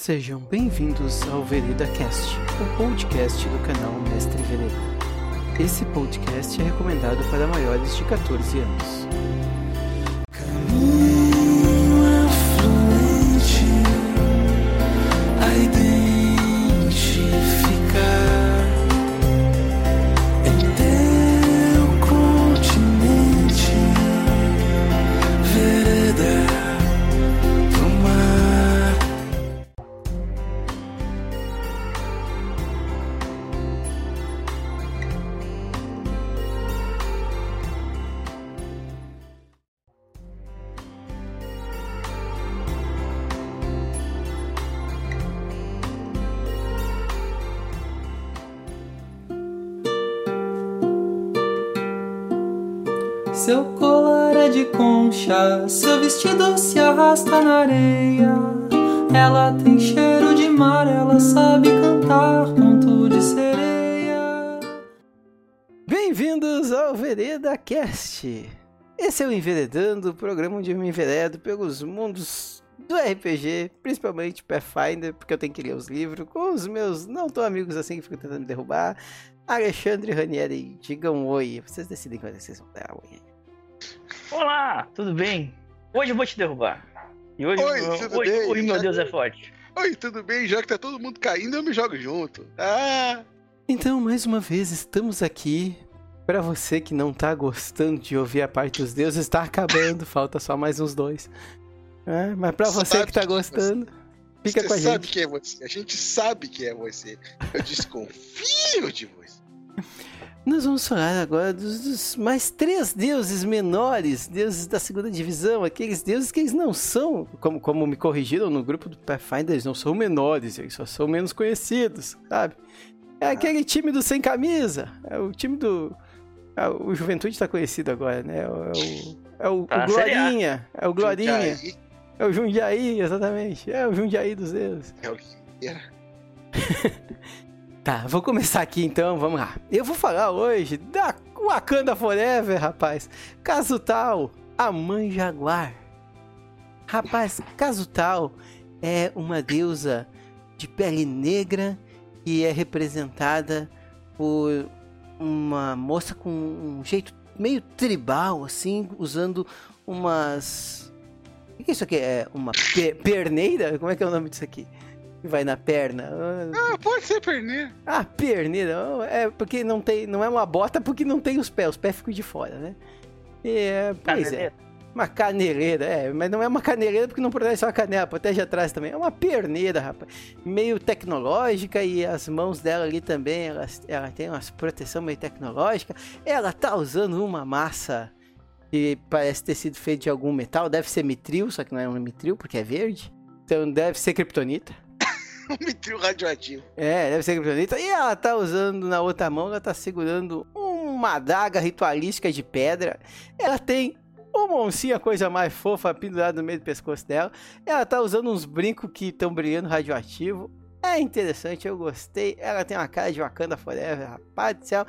Sejam bem-vindos ao Vereda Cast, o podcast do canal Mestre Vereda. Esse podcast é recomendado para maiores de 14 anos. Vereda Cast. Esse é o Enveredando, o programa onde eu me enveredo pelos mundos do RPG, principalmente Pathfinder, porque eu tenho que ler os livros, com os meus não tão amigos assim que ficam tentando me derrubar. Alexandre e Ranieri, digam oi. Vocês decidem quando vocês vão dar oi. Olá, tudo bem? Hoje eu vou te derrubar. E hoje, Oi, tudo hoje, bem? hoje meu Já- Deus é forte. Oi, tudo bem? Já que tá todo mundo caindo, eu me jogo junto. Ah, Então, mais uma vez, estamos aqui. Pra você que não tá gostando de ouvir a parte dos deuses, tá acabando, falta só mais uns dois. É, mas pra você Sabe que tá que gostando, fica você com a sabe gente. que é você. A gente sabe que é você. Eu desconfio de você. Nós vamos falar agora dos, dos mais três deuses menores, deuses da segunda divisão, aqueles deuses que eles não são, como, como me corrigiram no grupo do Pathfinder, eles não são menores, eles só são menos conhecidos, sabe? É aquele time do sem camisa, é o time do. É o Juventude tá conhecido agora, né? É o, é o, Tá o. Glorinha, é o Glorinha, Jundiaí é o Jundiaí, exatamente, é o Jundiaí dos deuses. É o. Tá, vou começar aqui então, vamos lá. Eu vou falar hoje da Wakanda Forever, rapaz. Caso tal, a mãe jaguar. Rapaz, caso tal é uma deusa de pele negra que é representada por uma moça com um jeito meio tribal, assim, usando umas. O que é isso aqui? É uma pe- perneira? Como é que é o nome disso aqui? Que vai na perna. Ah, pode ser perneiro. ah, perneira. oh, É porque não tem, não é uma bota porque não tem os pés, os pés ficam de fora, né? É, pois é. Uma caneleira, é, mas não é uma caneleira porque não protege só a canela, protege atrás também. É uma perneira, rapaz. Meio tecnológica e as mãos dela ali também, ela, ela tem uma proteção meio tecnológica. Ela tá usando uma massa que parece ter sido feita de algum metal, deve ser mitril, só que não é um mitril porque é verde. Então deve ser kryptonita. Um mitril radioativo. É, deve ser criptonita. E ela tá usando na outra mão, ela tá segurando uma adaga ritualística de pedra. Ela tem uma oncinha, coisa mais fofa, pendurada no meio do pescoço dela. Ela tá usando uns brincos que estão brilhando radioativo. É interessante, eu gostei. Ela tem uma cara de Wakanda Forever, rapaz do céu.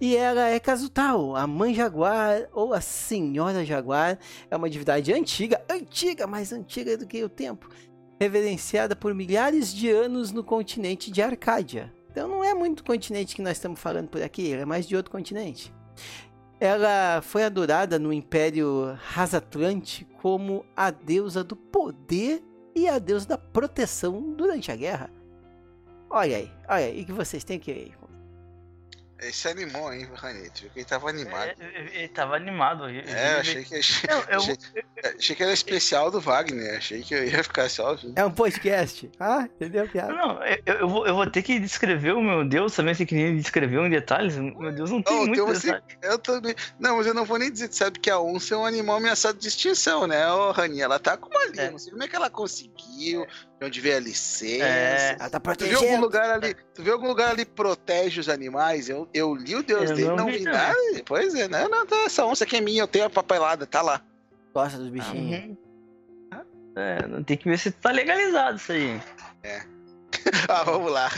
E ela é Kazutal, a mãe jaguar ou a senhora jaguar. É uma divindade antiga, antiga, mais antiga do que o tempo reverenciada por milhares de anos no continente de Arcádia. Então não é muito continente que nós estamos falando por aqui, é mais de outro continente. Ela foi adorada no Império Rasatlante como a deusa do poder e a deusa da proteção durante a guerra. Olha aí, olha aí, o que vocês têm que ver? Esse animou, hein, Ranete? Ele tava animado. É, Ele, ele tava animado. Ele, É, eu ele- achei que, achei, Não, eu- achei, achei que era especial do Wagner. Achei que eu ia ficar só. ouvindo. É um podcast. Ah, entendeu a piada? Não, eu, eu vou, eu vou ter que descrever o meu Deus também, se queria descrever em detalhes. Meu Deus, não tem Oh, muito então você-. Eu também. Não, mas eu não vou nem dizer. Tu sabe que a onça é um animal ameaçado de extinção, né, ô Raninha? Ela tá com uma linha. É. Não sei como é que ela conseguiu, de onde veio a licença. É. Ela tá Tu vê algum protegendo. lugar ali, tu vê algum lugar ali protege os animais? Eu, eu li o Deus Eu dele, não não vi nada. Pois é, não, não, tá, essa onça aqui é minha, eu tenho a papelada, tá lá. Gosta dos bichinhos. Uhum. É, não tem que ver se tá legalizado isso aí. Ah, vamos lá.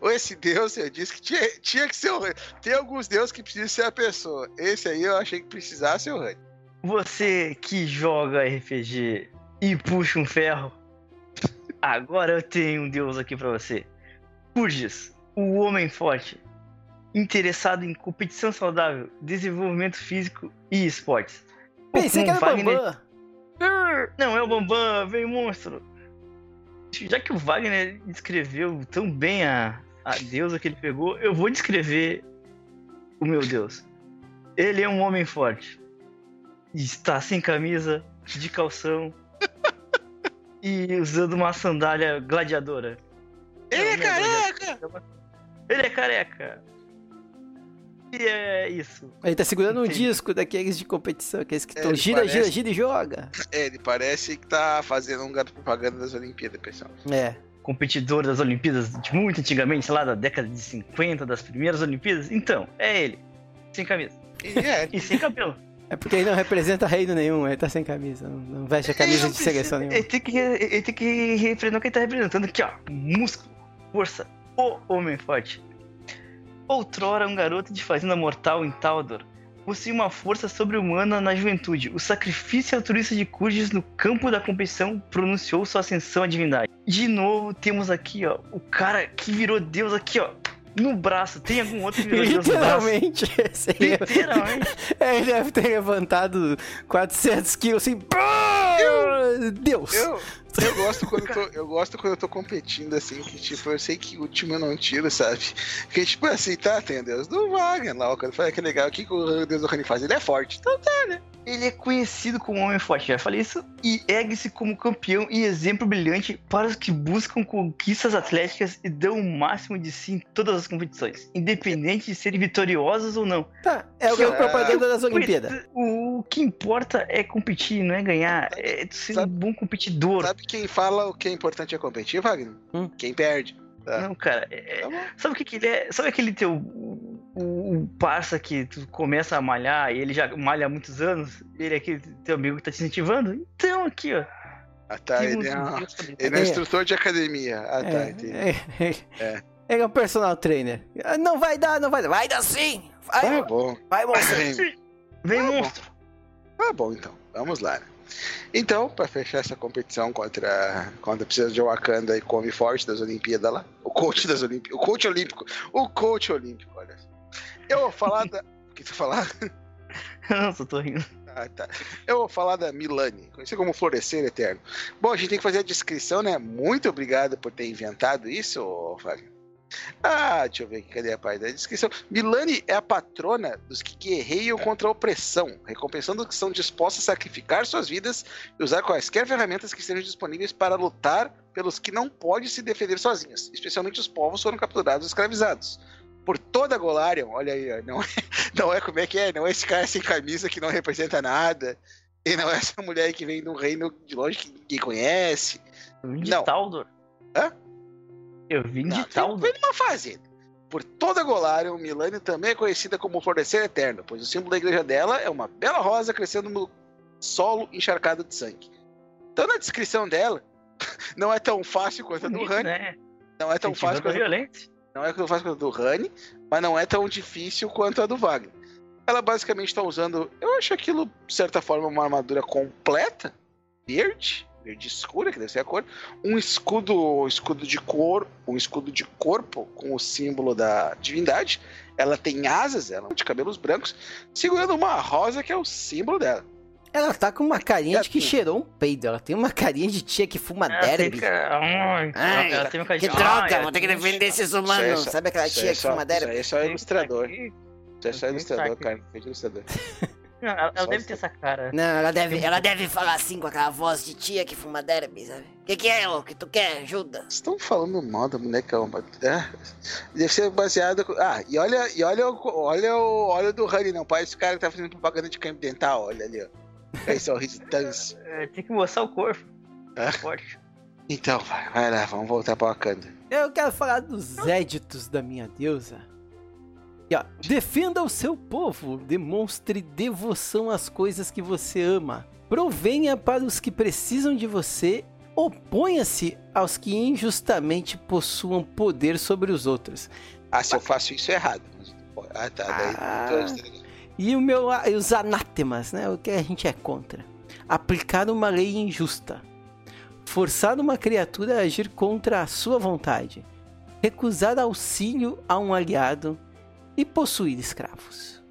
Ou esse Deus, eu disse que tinha, tinha que ser o. Tem alguns deuses que precisam ser a pessoa. Esse aí eu achei que precisasse ser o rei. Você que joga RPG e puxa um ferro, Agora eu tenho um deus aqui pra você. Purges, o homem forte. Interessado em competição saudável, desenvolvimento físico e esportes. Pensei que era Bambam. Arr, Não é o Bambam, vem monstro. Já que o Wagner descreveu tão bem a, a deusa que ele pegou, eu vou descrever o meu deus. Ele é um homem forte. Está sem camisa, de calção e usando uma sandália gladiadora. Ele é é careca! Ele é careca. E é isso. Ele tá segurando um Entendi. disco daqueles de competição, aqueles que É, estão ele gira, gira, parece- gira e joga. É, ele parece que tá fazendo um gato propaganda das Olimpíadas, pessoal. É. Competidor das Olimpíadas de muito antigamente, lá da década de 50, das primeiras Olimpíadas. Então, é ele. Sem camisa. E é, E sem cabelo. É porque ele não representa reino nenhum, ele tá sem camisa. Não, não veste a camisa de seleção nenhuma. Ele tem que, ele tem que representar o que ele tá representando aqui, ó. Músculo, força, o homem forte. Outrora um garoto de fazenda mortal em Taldor, possui uma força sobre-humana na juventude. O sacrifício altruísta de Kurges no campo da competição pronunciou sua ascensão à divindade. De novo, temos aqui, ó, o cara que virou Deus aqui, ó, no braço. Tem algum outro que? Literalmente, esse é- Literalmente. é, ele deve ter levantado 400 quilos assim. pá! Deus! eu, eu gosto quando eu tô, eu gosto quando eu tô competindo assim, que tipo, eu sei que o time eu não tiro, sabe? Porque tipo assim, tá, tem o Deus do Wagner lá, o cara fala que legal, o que, que o Deus do Rani faz? Ele é forte. Então tá, né? Ele é conhecido como homem forte, já falei isso, e ergue-se como campeão e exemplo brilhante para os que buscam conquistas atléticas e dão o máximo de si em todas as competições, independente de serem vitoriosos ou não. Tá, é o que é Ah, propaganda das Olimpíadas. O que importa é competir, não é ganhar, é ser um Sabe- bom competidor. Sabe quem fala o que é importante é competir, Wagner? Hum. Quem perde. Tá. Não, cara, é- Tá bom. sabe o que, que ele é? Sabe aquele teu o, o, parça que tu começa a malhar e ele já malha há muitos anos? Ele é aquele teu amigo que tá te incentivando? Então, aqui, ó. Ah, tá, que ele é, um- ele é um É. instrutor de academia. Ah, tá, É, entendi. é, é. É. Ele é um personal trainer. Ah, Não vai dar, não vai dar. Vai dar sim! Vai, Tá bom. vai monstro. Vem. Vem, Tá bom. monstro. Tá bom, então. Vamos lá. né? Então, pra fechar essa competição contra, contra a princesa de Wakanda e come forte das Olimpíadas lá. O coach das Olimpíadas. O coach olímpico. O coach olímpico, olha. Eu vou falar da. O que tu falar? Não, só tô rindo. Ah, tá. Eu vou falar da Milani, conhecida como Florescer Eterno. Bom, a gente tem que fazer a descrição, né? Muito obrigado por ter inventado isso, Wagner. Ah, deixa eu ver aqui, cadê a parte da descrição? Milani é a patrona dos que guerreiam contra a opressão, recompensando os que são dispostos a sacrificar suas vidas e usar quaisquer ferramentas que estejam disponíveis para lutar pelos que não podem se defender sozinhos, especialmente os povos que foram capturados e escravizados. Por toda a Golarion, olha aí, não é, não é como é que é, não é esse cara sem camisa que não representa nada, e não é essa mulher que vem de um reino de longe que ninguém conhece. De Não. Taldor. Hã? Eu vim Não, de Taldor. vem numa fazenda. Por toda a Golarion, Milani também é conhecida como Florescer Eterno, pois o símbolo da igreja dela é uma bela rosa crescendo no solo encharcado de sangue. Então, na descrição dela, não é tão fácil quanto a do Rani, né? não é tão fácil quanto. Não é tão fácil quanto a do Rani, mas não é tão difícil quanto a do Wagner. Ela basicamente está usando, eu acho aquilo, de certa forma, uma armadura completa, verde, verde escura, que deve ser a cor, um escudo, escudo de cor, um escudo de corpo com o símbolo da divindade. Ela tem asas, ela é de cabelos brancos, segurando uma rosa que é o símbolo dela. Ela tá com uma carinha de que Gato. cheirou um peido. Ela tem uma carinha de tia que fuma Ela derby. fica- Ai, Ai, ela tem uma Que droga, vou ter que tem- defender esses Isso humanos. aí é só- Sabe aquela Isso tia aí é que só- fuma Isso derby? aí é só ilustrador. Isso é só ilustrador, cara. Ilustrador. Não, ela, ela deve ter essa cara. Não, ela deve, ela deve falar assim com aquela voz de tia que fuma derby, sabe? Que que é, ô? Que tu quer? Ajuda. Vocês estão falando mal da bonecão, mas- é, deve ser baseado. com- Ah, e olha, e olha, o, olha o olha o do Honey, não. Parece o cara que tá fazendo propaganda de campo dental, olha ali, ó. Esse sorriso tanso. É, tem que mostrar o corpo. É? Forte. Então, vai, vai lá, vamos voltar pra Wakanda. Eu quero falar dos éditos da minha deusa. Ó, defenda o seu povo, demonstre devoção às coisas que você ama. Provenha para os que precisam de você, oponha-se aos que injustamente possuam poder sobre os outros. Ah, se eu faço isso é errado. Ah, tá. Ah. E o meu, e os anátemas, né? O que a gente é contra. Aplicar uma lei injusta. forçar uma criatura a agir contra a sua vontade, recusar auxílio a um aliado e possuir escravos.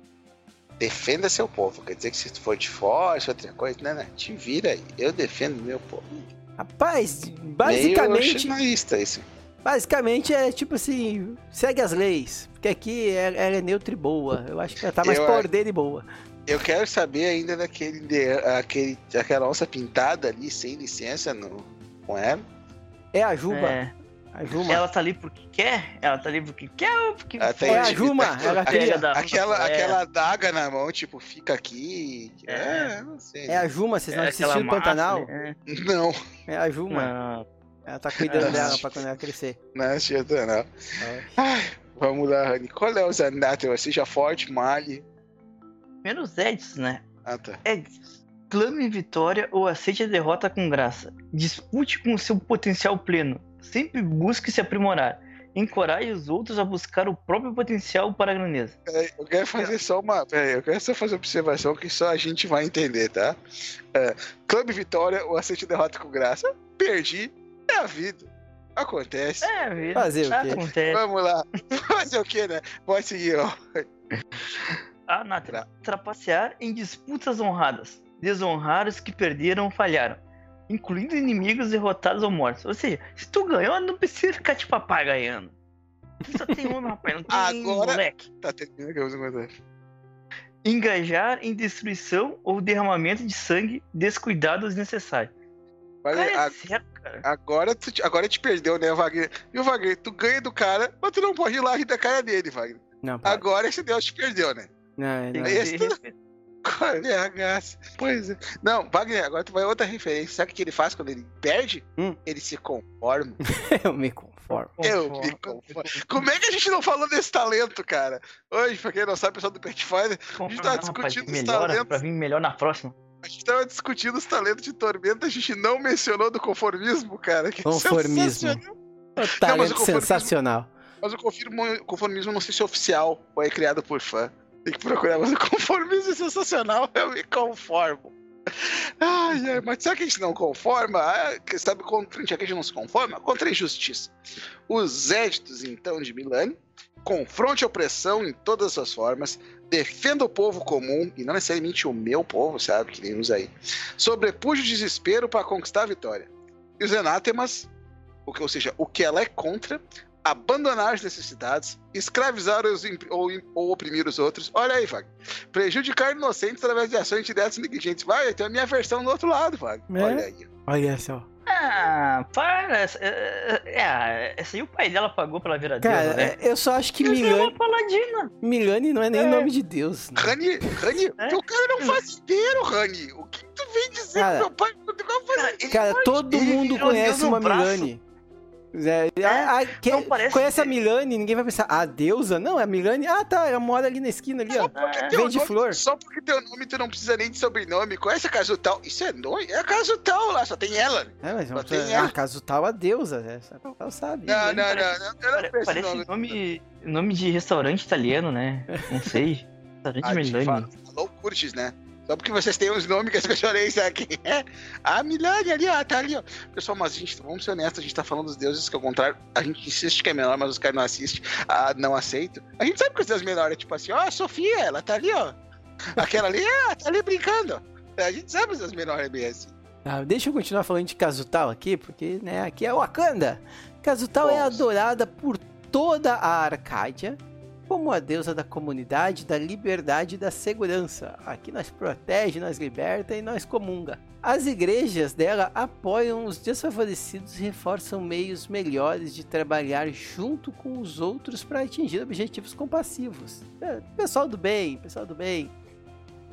Defenda seu povo. Quer dizer que se tu for de fora, se outra coisa, né, né? Te vira aí. Eu defendo meu povo. Rapaz, Meio basicamente, xinaísta isso. basicamente é tipo assim, segue as leis, porque aqui ela ela é neutra e boa. Eu acho que ela tá mais Eu por dele e boa. Eu quero saber ainda daquele, de- aquele, aquela onça pintada ali, sem licença, no, com ela. É a Juba, É. a Juma. Ela tá ali porque quer? Ela tá ali porque quer ou porque Ela tem- É a? Juma, ela da- Aquela, é, aquela adaga na mão, tipo, fica aqui. É, É. não sei. É a Juma, vocês não é assistiram o Pantanal? né? Não, É a Juma. Não. Ela tá cuidando Ah. dela pra quando ela crescer. não adianta não. Ai, vamos lá, Rani. Qual é os anátemas? Seja forte, male. Menos Edson, né? Ah, tá. Edson. Clame vitória ou aceite a derrota com graça. Dispute com o seu potencial pleno. Sempre busque se aprimorar. Encoraje os outros a buscar o próprio potencial para a grandeza. Peraí, eu quero fazer só uma. Peraí, eu quero só fazer uma observação que só a gente vai entender, tá? É, Clube Vitória, o aceite derrota com graça. Perdi. É a vida. Acontece. É, vida. Fazer o quê? Acontece. Vamos lá. Fazer o quê, né? Pode seguir, ó. Ah, Nathan. Trapacear em disputas honradas. Desonrar os que perderam ou falharam. Incluindo inimigos derrotados ou mortos. Ou seja, se tu ganhou, não precisa ficar tipo papai ganhando. Tu só tem homem, rapaz. Não tem Agora- moleque. Tá terminando que eu. Engajar em destruição ou derramamento de sangue descuidado ou desnecessário. Mas Cara, é a- certo, cara. agora, tu, te- agora te perdeu, né, Wagner? Viu, Wagner? Tu ganha do cara, mas tu não pode ir lá rir da cara dele, Wagner. Não. Agora esse Deus te perdeu, né? Não, Tem não. esse- respeitar. É graça? Pois é. Não, Wagner, agora tu vai outra referência. Sabe o que ele faz quando ele perde? Hum. Ele se conforma. Eu me conformo. Eu me conformo. Como é que a gente não falou desse talento, cara? Hoje, pra quem não sabe, o pessoal do Pathfinder, Bom, A gente ah, discutindo rapaz, os melhora talentos. pra vir melhor na próxima. a gente tava discutindo os talentos de Tormenta, a gente não mencionou do conformismo, cara. Que é Conformismo. sensacional. O talento conformismo- sensacional. Mas o conformismo, conformismo não sei se é oficial ou é criado por fã. Tem que procurar, mas o conformismo é sensacional, eu me conformo. Ai, ai, mas sabe que a gente não conforma? Ah, sabe contra a gente não se conforma? Contra a injustiça. Os éditos, então, de Milani, confronte a opressão em todas as suas formas, defenda o povo comum, e não necessariamente o meu povo, sabe, que nem usa aí, sobrepuja o desespero para conquistar a vitória. E os que, ou seja, o que ela é contra, abandonar as necessidades, escravizar os, ou, ou oprimir os outros. Olha aí, Wagner. Prejudicar inocentes através de ações diretas e negligentes. Vai, tem a minha versão do outro lado, Wagner. É? Olha aí. Olha só. Ah, para. essa- É, é, essa aí o pai dela pagou pela viradeira, Cara, né? é- eu só acho que Essa é Milani, uma paladina. Milani não é nem É. nome de Deus. né? Rani, Rani, É? o cara não faz inteiro, Rani. O que tu vem dizer Cara, meu pai? Cara, Cara, todo mundo conhece uma braço. Milani. É, a- a- que- não parece conhece a Milani, ninguém vai pensar, a deusa? Não, é a Milani. Ah, tá, ela mora ali na esquina ali, ó. É, Vende nome- flor. Só porque teu nome tu não precisa nem de sobrenome. Conhece a casa tal? Isso é nome? É a casa tal lá, só tem ela. É, mas Só não tem precisa- ela. ah, caso tal, a deusa. né? Essa tal sabe. Não, não, parece- não, não. Não Parece nome. nome, nome de restaurante italiano, né? Não sei. Restaurante Ah, Milani. fa- Falou Curtis, né? Só porque vocês têm os nomes que as pessoas nem sabem quem é. A Milani ali, ó, tá ali, ó. Pessoal, mas a gente, vamos ser honestos, a gente tá falando dos deuses que ao contrário, a gente insiste que é menor, mas os caras não assistem, ah, não aceitam. A gente sabe que os deuses menores é tipo assim, ó, a Sofia, ela tá ali, ó. Aquela ali, ah, tá ali brincando. A gente sabe os deuses menores é bem assim. Ah, deixa eu continuar falando de Kazutal aqui, porque, né, aqui é Wakanda. Kazutal é adorada por toda a Arcádia como a deusa da comunidade, da liberdade e da segurança. Aqui nós protege, nós liberta e nós comunga. As igrejas dela apoiam os desfavorecidos e reforçam meios melhores de trabalhar junto com os outros para atingir objetivos compassivos. É, pessoal do bem, pessoal do bem.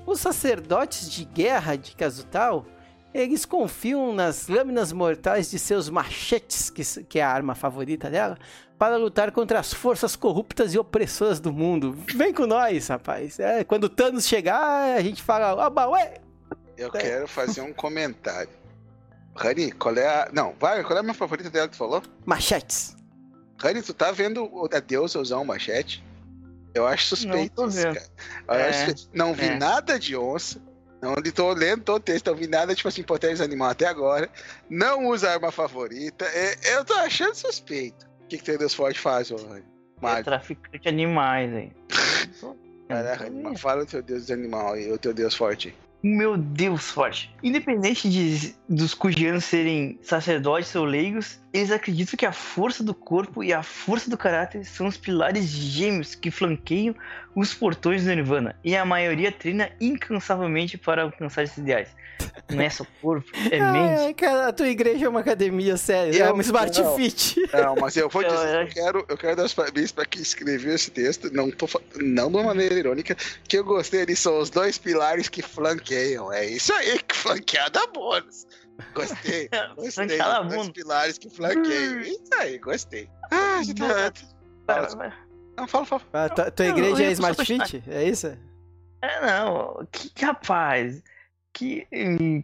Os sacerdotes de guerra de Kazutal eles confiam nas lâminas mortais de seus machetes, que, que é a arma favorita dela, para lutar contra as forças corruptas e opressoras do mundo. Vem com nós, rapaz. É, quando o Thanos chegar, a gente fala, oba, ué! Eu É. quero fazer um comentário. Rani, qual é a. Não, vai, qual é a minha favorita dela que tu falou? Machetes. Rani, tu tá vendo o- a deusa usar um machete? Eu acho suspeito Não isso, cara. Eu acho É, suspeito. Não vi é. nada de onça, Não li- tô lendo todo o texto, não vi nada, tipo assim, potência animal até agora. Não usa arma favorita. É, eu tô achando suspeito. O que, que teu Deus forte faz, ô É traficante de animais, hein? Caraca, fala o teu Deus animal aí, o teu Deus forte. Meu Deus, forte. Independente de, dos cujianos serem sacerdotes ou leigos, eles acreditam que a força do corpo e a força do caráter são os pilares gêmeos que flanqueiam os portões do Nirvana. E a maioria treina incansavelmente para alcançar esses ideais. Não é só corpo, é mente. Ai, cara, a tua igreja é uma academia, sério. É Eu- uma Smart não. Fit. Não, mas eu vou Eu dizer, eu acho- quero, eu quero dar os parabéns pra quem escreveu esse texto, não, tô, não de uma maneira irônica, que eu gostei ali, são os dois pilares que flanqueiam. É isso aí, que flanqueada bônus. Gostei, gostei. Os dois pilares que flanqueiam. Isso aí, gostei. Ah, você tá... Vai, vai. Não, fala, fala. A tua, tua Não, igreja eu é Smart Fit? É isso? É, não, que que, rapaz, que,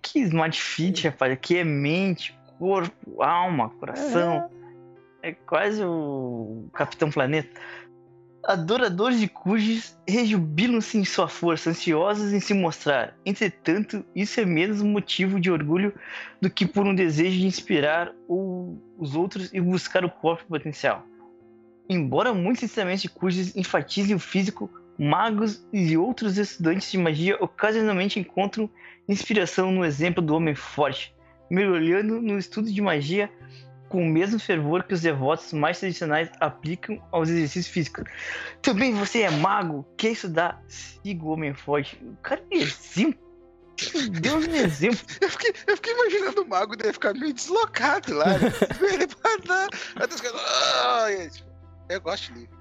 que smart fit, rapaz, que é mente, corpo, alma, coração, é quase o Capitão Planeta. Adoradores de cujos rejubilam-se em sua força, ansiosos em se mostrar. Entretanto, isso é menos motivo de orgulho do que por um desejo de inspirar os outros e buscar o próprio potencial. Embora muitos ensinamentos de cujos enfatizem o físico, magos e outros estudantes de magia ocasionalmente encontram inspiração no exemplo do homem forte, mergulhando no estudo de magia com o mesmo fervor que os devotos mais tradicionais aplicam aos exercícios físicos. Também você é mago, quer estudar? Siga o homem forte. O cara é exemplo. Deus é exemplo. Eu fiquei, eu fiquei imaginando o mago deve ficar meio deslocado lá. né? Ele vai dar. "Ah", tipo, Eu gosto de livro.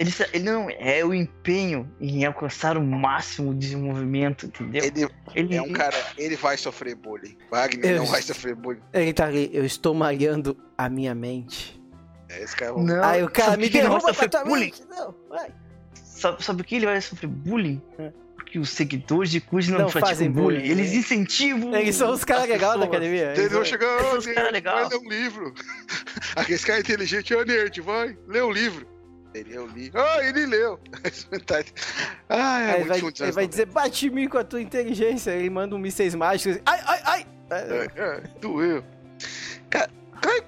Ele, ele não é o empenho em alcançar o máximo de desenvolvimento, entendeu? Ele Ele é um cara, ele vai sofrer bullying. Wagner Eu- não vai sofrer bullying. Ele tá ali, eu estou malhando a minha mente. É, esse cara Não, Aí o cara sabe me derruba vai pra sofrer tua bullying? mente. Não, vai. Sabe, sabe por que ele vai sofrer bullying? É. Porque os seguidores de Cujo não, Não fazem bullying. bullying, Eles né? incentivam. Eles são os caras as legais da academia. Eles Eles vão chegar, Esses ô, caras legal. vai ler um livro. Aquele cara inteligente, ô nerd, vai, lê um livro. Ele, eu li. Ah, ele leu. ah, é vai, ele vai dizer, bate em mim com a tua inteligência. Ele manda um mísseis mágicos. Ai, ai, ai. É, é, doeu. Cara,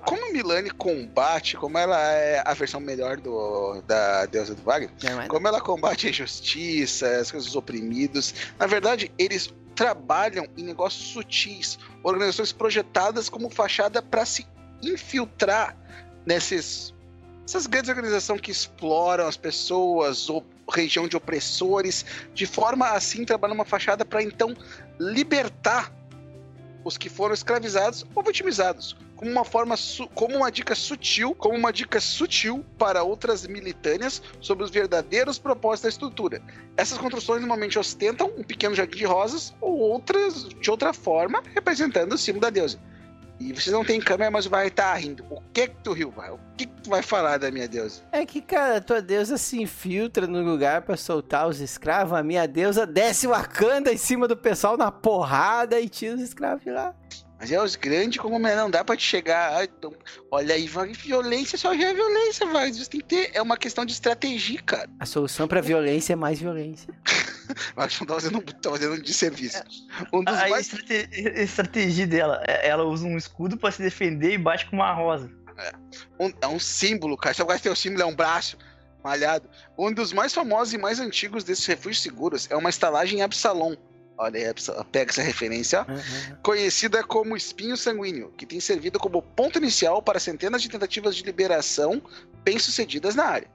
como a Milane combate, como ela é a versão melhor do, da deusa do Wagner, Não, mas- como ela combate a injustiça, as coisas dos oprimidos, na verdade, eles trabalham em negócios sutis, organizações projetadas como fachada para se infiltrar nesses essas grandes organizações que exploram as pessoas ou região de opressores, de forma assim trabalhar uma fachada para então libertar os que foram escravizados ou vitimizados, como uma forma, como uma dica sutil, como uma dica sutil para outras militâneas sobre os verdadeiros propósitos da estrutura. Essas construções normalmente ostentam um pequeno jardim de rosas ou outras de outra forma, representando o símbolo da deusa. E vocês não têm câmera, mas vai estar rindo. O que que tu riu, vai? O que que tu vai falar da minha deusa? É que, cara, a tua deusa se infiltra no lugar pra soltar os escravos. A minha deusa desce o Wakanda em cima do pessoal na porrada e tira os escravos de lá. Mas é os grandes como não dá pra te chegar. então, olha aí, vai, violência só já é violência, vai. Você tem que ter. É uma questão de estratégia, cara. A solução pra violência é mais violência. Eu acho que não tá fazendo, tá fazendo um desserviço. Um A mais estrate- estratégia dela, é- ela usa um escudo pra se defender e bate com uma rosa. um- é um símbolo, cara. Sabe qual é o símbolo? É um braço malhado. Um dos mais famosos e mais antigos desses refúgios seguros é uma estalagem em Absalom. Olha aí, pega essa referência. Aham. Conhecida como espinho sanguíneo, que tem servido como ponto inicial para centenas de tentativas de liberação bem-sucedidas na área.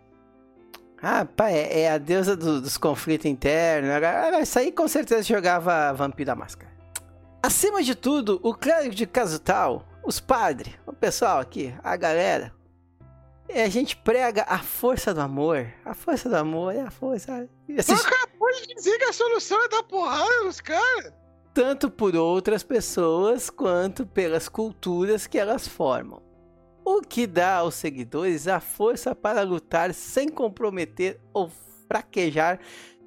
Ah, pá, é, é a deusa do- dos conflitos internos. Isso aí com certeza jogava Vampiro da Máscara. Acima de tudo, o clérigo de Casutal, os padres, o pessoal aqui, a galera, é, a gente prega a força do amor. A força do amor é a força. E assim, Pode dizer que a solução é dar porrada nos caras. tanto por outras pessoas quanto pelas culturas que elas formam. O que dá aos seguidores a força para lutar sem comprometer ou fraquejar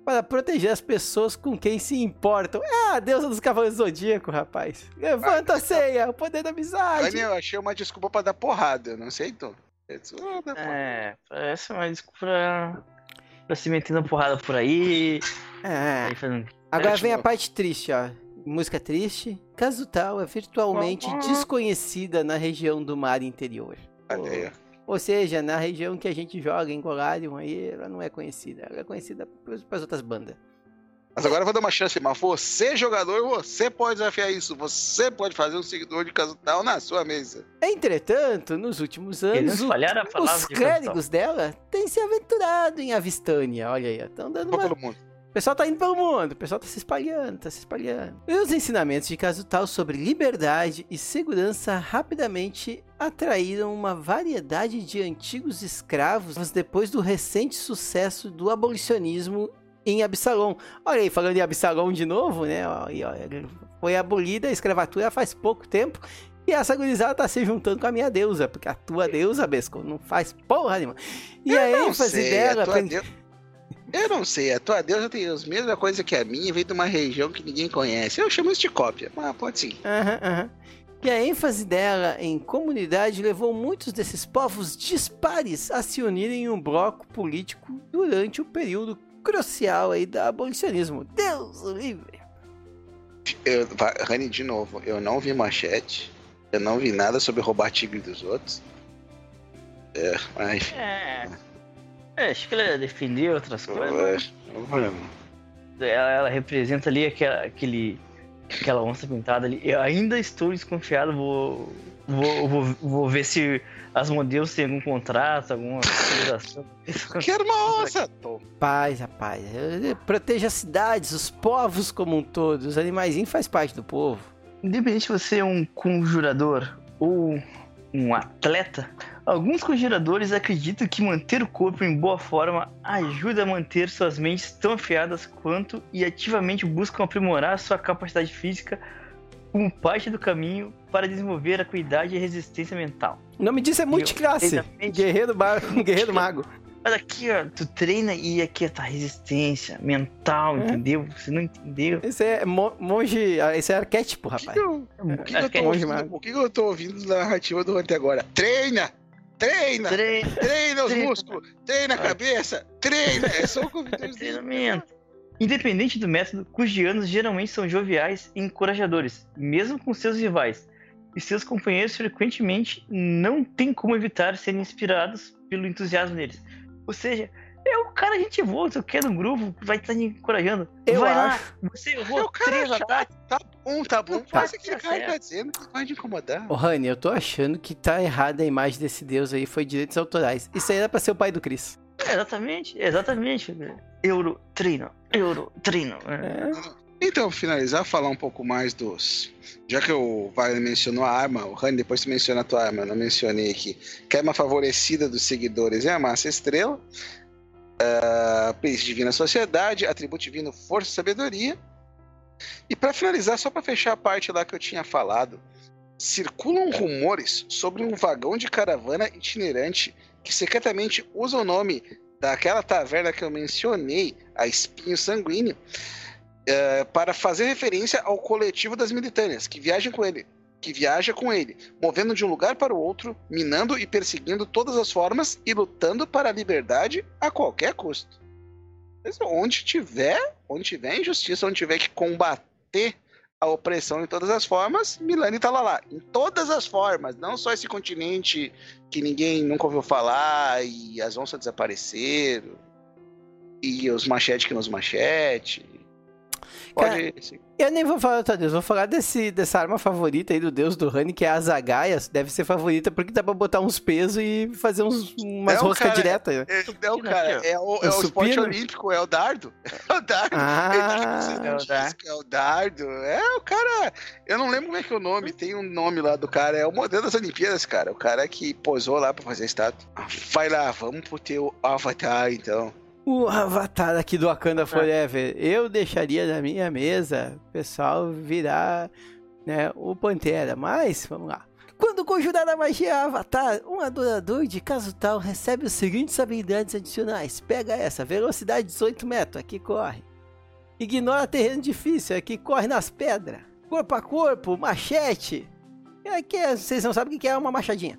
para proteger as pessoas com quem se importam. É a deusa dos cavaleiros do zodíaco, rapaz. Levanta a ceia, o poder da amizade. Daniel, eu achei uma desculpa pra dar porrada, não sei tu. É. É, parece uma desculpa pra, pra se meter na porrada por aí. É, aí fazendo- Agora Repete vem a de parte triste, ó. Música triste. Casutal é virtualmente desconhecida na região do mar interior. Olha aí, ó. Ou seja, na região que a gente joga em Golarion aí, ela não é conhecida. Ela é conhecida para as outras bandas. Mas agora eu vou dar uma chance, mas você, jogador, você pode desafiar isso. Você pode fazer um seguidor de Casutal na sua mesa. Entretanto, nos últimos anos, o- espalhar a palavra os de clérigos dela têm se aventurado em Avistânia. Olha aí, estão dando Vou uma pelo mundo. O pessoal tá indo pelo mundo, o pessoal tá se espalhando, tá se espalhando. E os ensinamentos de Casutal sobre liberdade e segurança rapidamente atraíram uma variedade de antigos escravos depois do recente sucesso do abolicionismo em Absalom. Olha aí, falando em Absalom de novo, né? foi abolida a escravatura faz pouco tempo. E essa gurizada tá se juntando com a minha deusa, porque a tua deusa, Besco, não faz porra nenhuma. E a Eu não ênfase sei, dela... a tua Eu não sei, a tua deusa tem as mesmas coisas que a minha e vem de uma região que ninguém conhece. Eu chamo isso de cópia, mas pode sim. Aham, aham. E a ênfase dela em comunidade levou muitos desses povos dispares a se unirem em um bloco político durante o período crucial aí do abolicionismo. Deus o livre! Eu, Rani, de novo, eu não vi manchete, eu não vi nada sobre roubar tigre dos outros. É, mas. É. É, acho que ela defendeu outras coisas. é, Ela, ela representa ali aquela, aquele, aquela onça pintada ali. Eu ainda estou desconfiado, vou, vou, vou, vou ver se as modelos têm algum contrato, alguma autorização. Quero uma onça! Paz, rapaz. Proteja as cidades, os povos como um todo. Os animaizinhos faz parte do povo. Independente se você é um conjurador ou um atleta, alguns conjuradores acreditam que manter o corpo em boa forma ajuda a manter suas mentes tão afiadas quanto e ativamente buscam aprimorar sua capacidade física como parte do caminho para desenvolver a cuidade e resistência mental. O nome disso é multiclasse. exatamente. Guerreiro, ba- guerreiro mago. Mas aqui, ó, tu treina e aqui tá resistência mental, É. entendeu? Você não entendeu? Esse é mo- monge. Esse é arquétipo, O que, rapaz. que eu, o que que eu tô É, ouvindo, mago. o que que eu tô ouvindo da narrativa do até agora? Treina! Treina! Treina, Treina os Treina. músculos! Treina a cabeça! Treina! É só o treinamento. Independente do método, cugianos geralmente são joviais e encorajadores, mesmo com seus rivais. E seus companheiros frequentemente não têm como evitar serem inspirados pelo entusiasmo deles. Ou seja, é o cara gente boa, tu quer no grupo, vai estar encorajando. Eu vai acho. lá, você É errou o cara três ataques. Tá bom, tá bom. Faz cara que certo. tá dizendo que pode incomodar. Ô, Rani, eu tô achando que tá errada a imagem desse deus aí, foi direitos autorais. Isso aí era pra ser o pai do Chris. É, exatamente, exatamente. Euro treino, euro treino. É. É. Então, finalizar, falar um pouco mais dos. Já que o Wagner mencionou a arma, o Rani depois tu menciona a tua arma, eu não mencionei aqui. Que é uma favorecida dos seguidores é a massa estrela. Uh, Pace Divina Sociedade, atributo divino Força e Sabedoria. E para finalizar, só para fechar a parte lá que eu tinha falado, circulam rumores sobre um vagão de caravana itinerante que secretamente usa o nome daquela taverna que eu mencionei, a Espinho Sanguíneo, eh, para fazer referência ao coletivo das militâneas que viajam com ele, que viaja com ele, movendo de um lugar para o outro, minando e perseguindo todas as formas e lutando para a liberdade a qualquer custo. Onde tiver, onde tiver injustiça, onde tiver que combater a opressão em todas as formas, Milani tá lá lá. Em todas as formas, não só esse continente que ninguém nunca ouviu falar e as onças desapareceram e os machetes que nos machete. Pode. sim. Eu nem vou falar outra deus, vou falar desse, dessa arma favorita aí do deus do Rani, que é a Zagaia. Deve ser favorita porque dá pra botar uns pesos e fazer uns, umas Não, roscas cara, diretas. né? É, não, cara, é o, é É o o esporte olímpico, é o dardo. É o dardo. Ah, é, o o dardo. é o dardo. É o cara. Eu não lembro como é que é o nome. Tem um nome lá do cara. É o modelo das Olimpíadas, cara. O cara que posou lá pra fazer a estátua. Ah, Vai lá, vamos pro teu avatar, então. O avatar aqui do Wakanda Forever. Eu deixaria na minha mesa o pessoal virar né, o Pantera. Mas, vamos lá. Quando conjurar a magia Avatar, um adorador de caso tal recebe as seguintes habilidades adicionais. Pega essa, velocidade 18 metros, aqui corre. Ignora terreno difícil, aqui corre nas pedras. Corpo a corpo, machete. Aqui é, vocês não sabem o que é uma machadinha.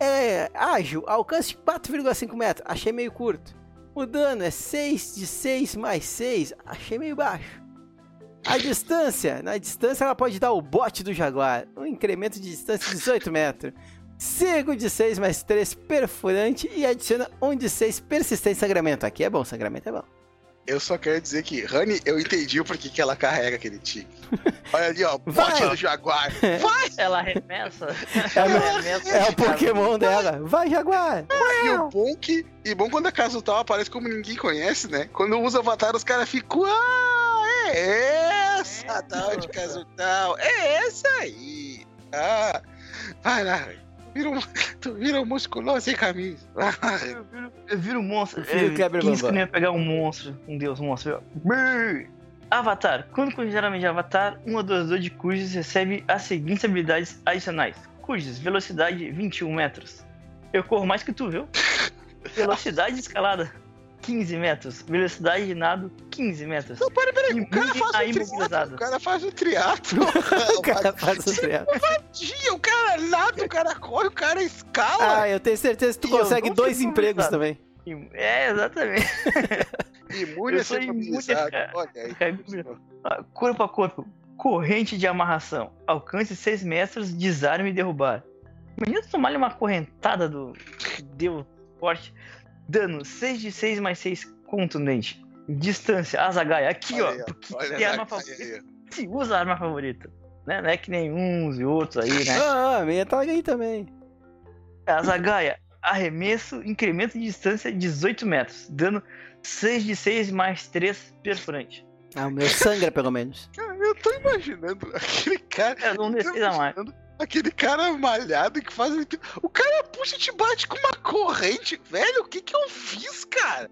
É ágil, alcance 4,5 metros, achei meio curto. O dano é 6 de 6 mais 6, achei meio baixo. A distância, na distância ela pode dar o bote do Jaguar, um incremento de distância de 18 metros. Cego de 6 mais 3 perfurante e adiciona um de 6 persistente sangramento. Aqui é bom, sangramento é bom. Eu só quero dizer que, Rani, eu entendi o porquê que ela carrega aquele tigre. Olha ali, ó, Vai. bote do Jaguar. Vai! Ela arremessa. É, Ela o- arremessa é o de Pokémon dela. Vai, Jaguar! E o bom que. E bom quando a Casutal aparece como ninguém conhece, né? Quando usa avatar, os caras ficam. Ah, é essa a tal de Casutal. É essa aí. Ah, vai lá, Rani. Vira um, tu vira um musculoso sem camisa. Eu viro, eu viro um monstro. Eu É, quem disse que Bambam. não ia pegar um monstro? Um deus, um monstro. Brrr. Avatar. Quando consideramente Avatar, um adorador de cujos recebe as seguintes habilidades adicionais. Cujos, velocidade 21 metros. Eu corro mais que tu, viu? Velocidade de escalada 15 metros. Velocidade de nado 15 metros. Não, peraí, peraí. O cara faz um triatlo. imobilizado. O cara faz um triatlo. O cara faz o treino. Dia, o cara nada, o cara corre, o cara escala. Ah, eu tenho certeza que tu E consegue dois empregos também. É, exatamente. imune eu a sou ser imune, mobilizado. cara. Olha aí. Ah, Corpo a corpo. Corrente de amarração. Alcance 6 metros, desarme e derrubar. Imagina tu tomar uma correntada do Deus forte. Dano 6 de 6 mais 6 contundente. Distância, Azagaia. Aqui, Olha ó. aí, ó. Porque Olha tem a arma favorita. aí. Se usa a arma favorita. Né? Não é que nem uns e outros aí, né? Ah, a minha tá aí também. Azagaia. Arremesso, incremento de distância 18 metros. Dano 6 de 6 mais 3 perfurante. Ah, o meu sangra, pelo menos. Cara, eu tô imaginando aquele cara. É, não tô precisa mais. imaginando Aquele cara malhado que faz. O cara puxa e te bate com uma corrente, velho. O que que eu fiz, cara?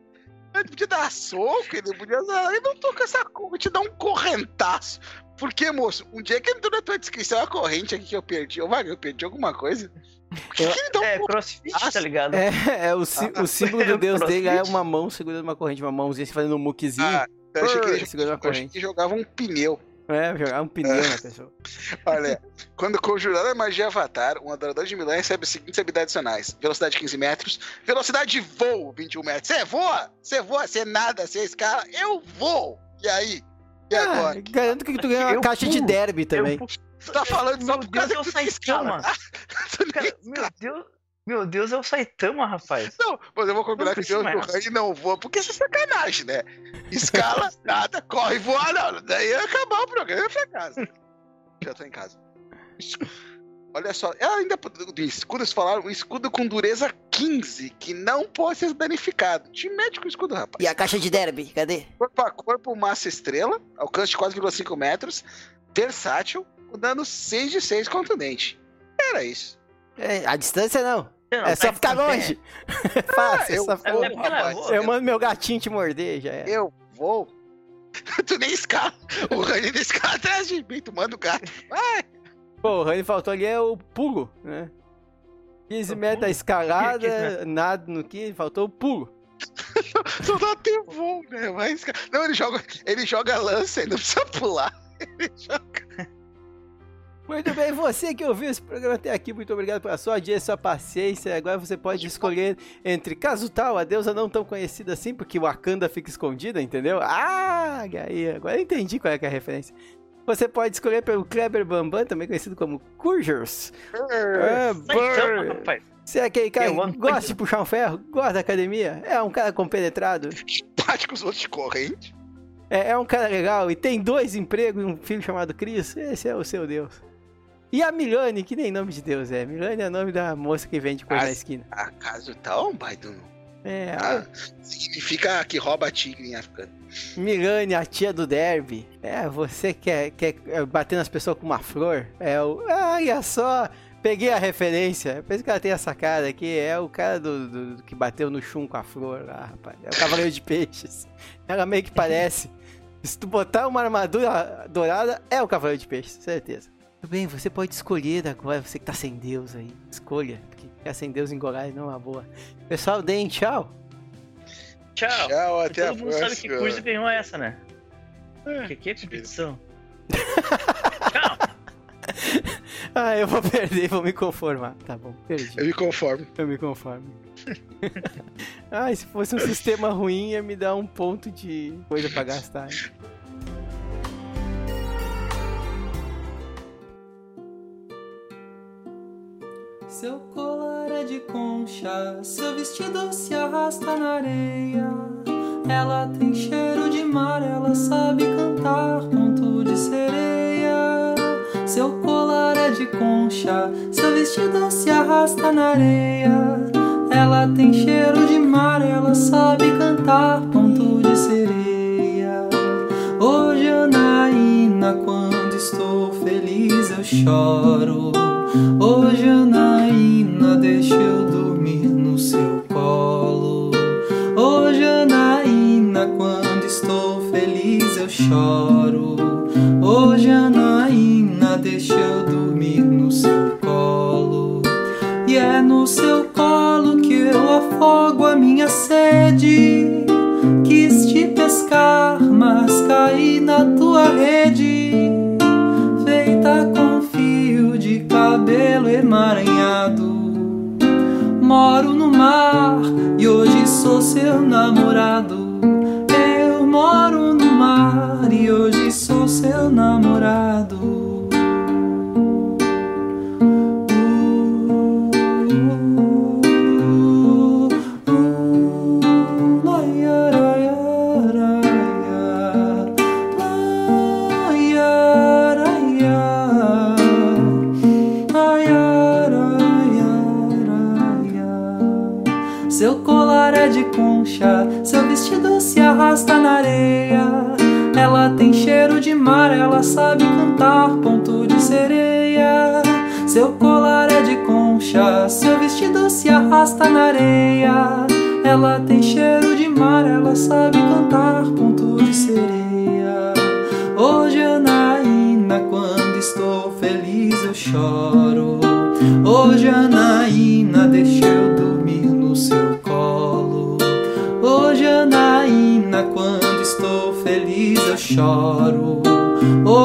Ele podia dar soco, ele podia dar. Ele não tô com essa corrente, dá um correntaço. Por quê, moço? Um dia que entrou na tua descrição a corrente aqui que eu perdi. Ô, Wagner, eu perdi alguma coisa? Por que, Eu- que ele dá um É, crossfit, tá ligado? É, é o, sí- Ah, o símbolo do deus dele é uma mão segurando uma corrente, uma mãozinha assim, fazendo um muquezinho. Ah, eu achei que ele, segurando uma eu achei corrente. que jogava um pneu. É, jogar um pneu na pessoa. Olha, quando conjurar a magia Avatar, um adorador de Milan recebe as seguintes habilidades adicionais: velocidade 15 metros, velocidade de voo 21 metros. Você voa? Você voa? Você nada? Você escala? Eu vou! E aí? E Ah, agora? garanto que tu ganha uma Eu caixa de derby também. Eu- Você tá falando só por Deus, causa é que tu tem escala. Cara, meu Deus, meu Deus, é o Saitama, rapaz. Não, mas eu vou combinar Não que Deus do Rani não voa, porque isso é sacanagem, né? Escala, nada, corre, voa, não. Daí ia acabar o programa e ia pra casa. Já tô em casa. Olha só, é ainda do escudo, eles falaram um escudo com dureza 15, que não pode ser danificado. Te mete com o escudo, rapaz. E a caixa de derby, cadê? Corpo a corpo, massa estrela, alcance de 4,5 metros, versátil, com dano 6 de 6 contundente. Era isso. É, a distância não. Não, É só tá- ficar tá- longe. É fácil, é eu só vou, ficar é voa. Eu mando meu gatinho te morder, já é. Eu vou. tu nem escala. O Rani nem escala atrás de mim. Tu manda o gato. Vai. Pô, o Rani faltou ali é o pulo, né? 15 O metros da escalada, 15 metros. nada no que, faltou o pulo. Só dá tempo, né? Escalar. Não, ele joga, ele joga lança e não precisa pular. Ele joga. Muito bem, você que ouviu esse programa até aqui, muito obrigado pela sua audiência, sua paciência. Agora você pode escolher entre Kazutal, a deusa não tão conhecida assim, porque Wakanda fica escondida, entendeu? Ah, aí, agora eu entendi qual é, que é a referência. Você pode escolher pelo Kleber Bambam, também conhecido como Kurgers. É, Saitama, brr. rapaz. Você é aquele cara que gosta de puxar um ferro, gosta da academia, é um cara compenetrado, Bate com os outros de corrente. é, é um cara legal e tem dois empregos e um filho chamado Chris, esse é o seu Deus. E a Milane, que nem nome de Deus é. Milane é o nome da moça que vende coisa Ah, na esquina. Acaso tal, um baita. É, Ah, a significa que rouba tigre em africano. Milane, a tia do derby. É, você quer, quer é, bater nas pessoas com uma flor? É o. Olha só! Peguei a referência. Pensa que ela tem essa cara aqui. É o cara do, do- do que bateu no chum com a flor lá, rapaz. É o Cavaleiro de Peixes. Ela meio que parece. Se tu botar uma armadura dourada, é o Cavaleiro de Peixes, certeza. Tudo bem, você pode escolher agora, você que tá sem Deus aí. Escolha, porque ficar sem Deus em Goiás não é uma boa. Pessoal, deem tchau. Tchau. Tchau, até a Todo mundo sabe que próxima. Curso ganhou essa, né? É, que que é competição? Tchau. Ah, eu vou perder, vou me conformar. Tá bom, perdi. Eu me conformo. Eu me conformo. ah, se fosse um sistema ruim, ia me dar um ponto de coisa pra gastar. hein? Seu colar é de concha, seu vestido se arrasta na areia. Ela tem cheiro de mar, ela sabe cantar conto de sereia. Seu colar é de concha, seu vestido se arrasta na areia. Ela tem cheiro de mar, ela sabe cantar conto de sereia. Hoje, Anaína, quando estou feliz eu choro. Hoje, Anaína, deixa eu dormir no seu colo. Hoje, Anaína, quando estou feliz eu choro. Hoje, Anaína, deixa eu dormir no seu colo. E é no seu colo que eu afogo a minha sede. Quis te pescar, mas caí na tua rede. Feita com fio de cabelo emaranhado. Seu namorado. Sabe cantar ponto de sereia. Seu colar é de concha, seu vestido se arrasta na areia. Ela tem cheiro de mar, ela sabe cantar ponto de sereia. Hoje, Anaína, quando estou feliz eu choro. Hoje, Anaína, deixa eu dormir no seu colo. Hoje, Anaína, quando estou feliz eu choro.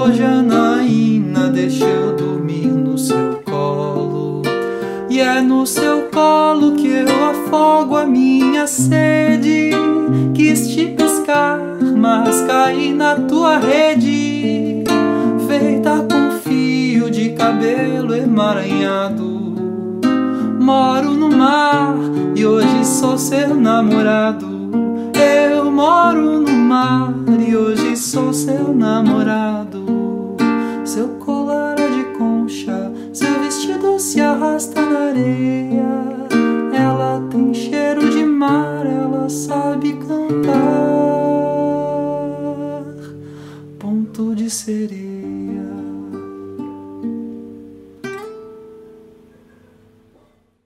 Hoje, Anaína, deixa eu dormir no seu colo. E é no seu colo que eu afogo a minha sede. Quis te pescar, mas caí na tua rede. Feita com fio de cabelo emaranhado. Moro no mar e hoje sou seu namorado. Eu moro no mar e hoje sou seu namorado. city.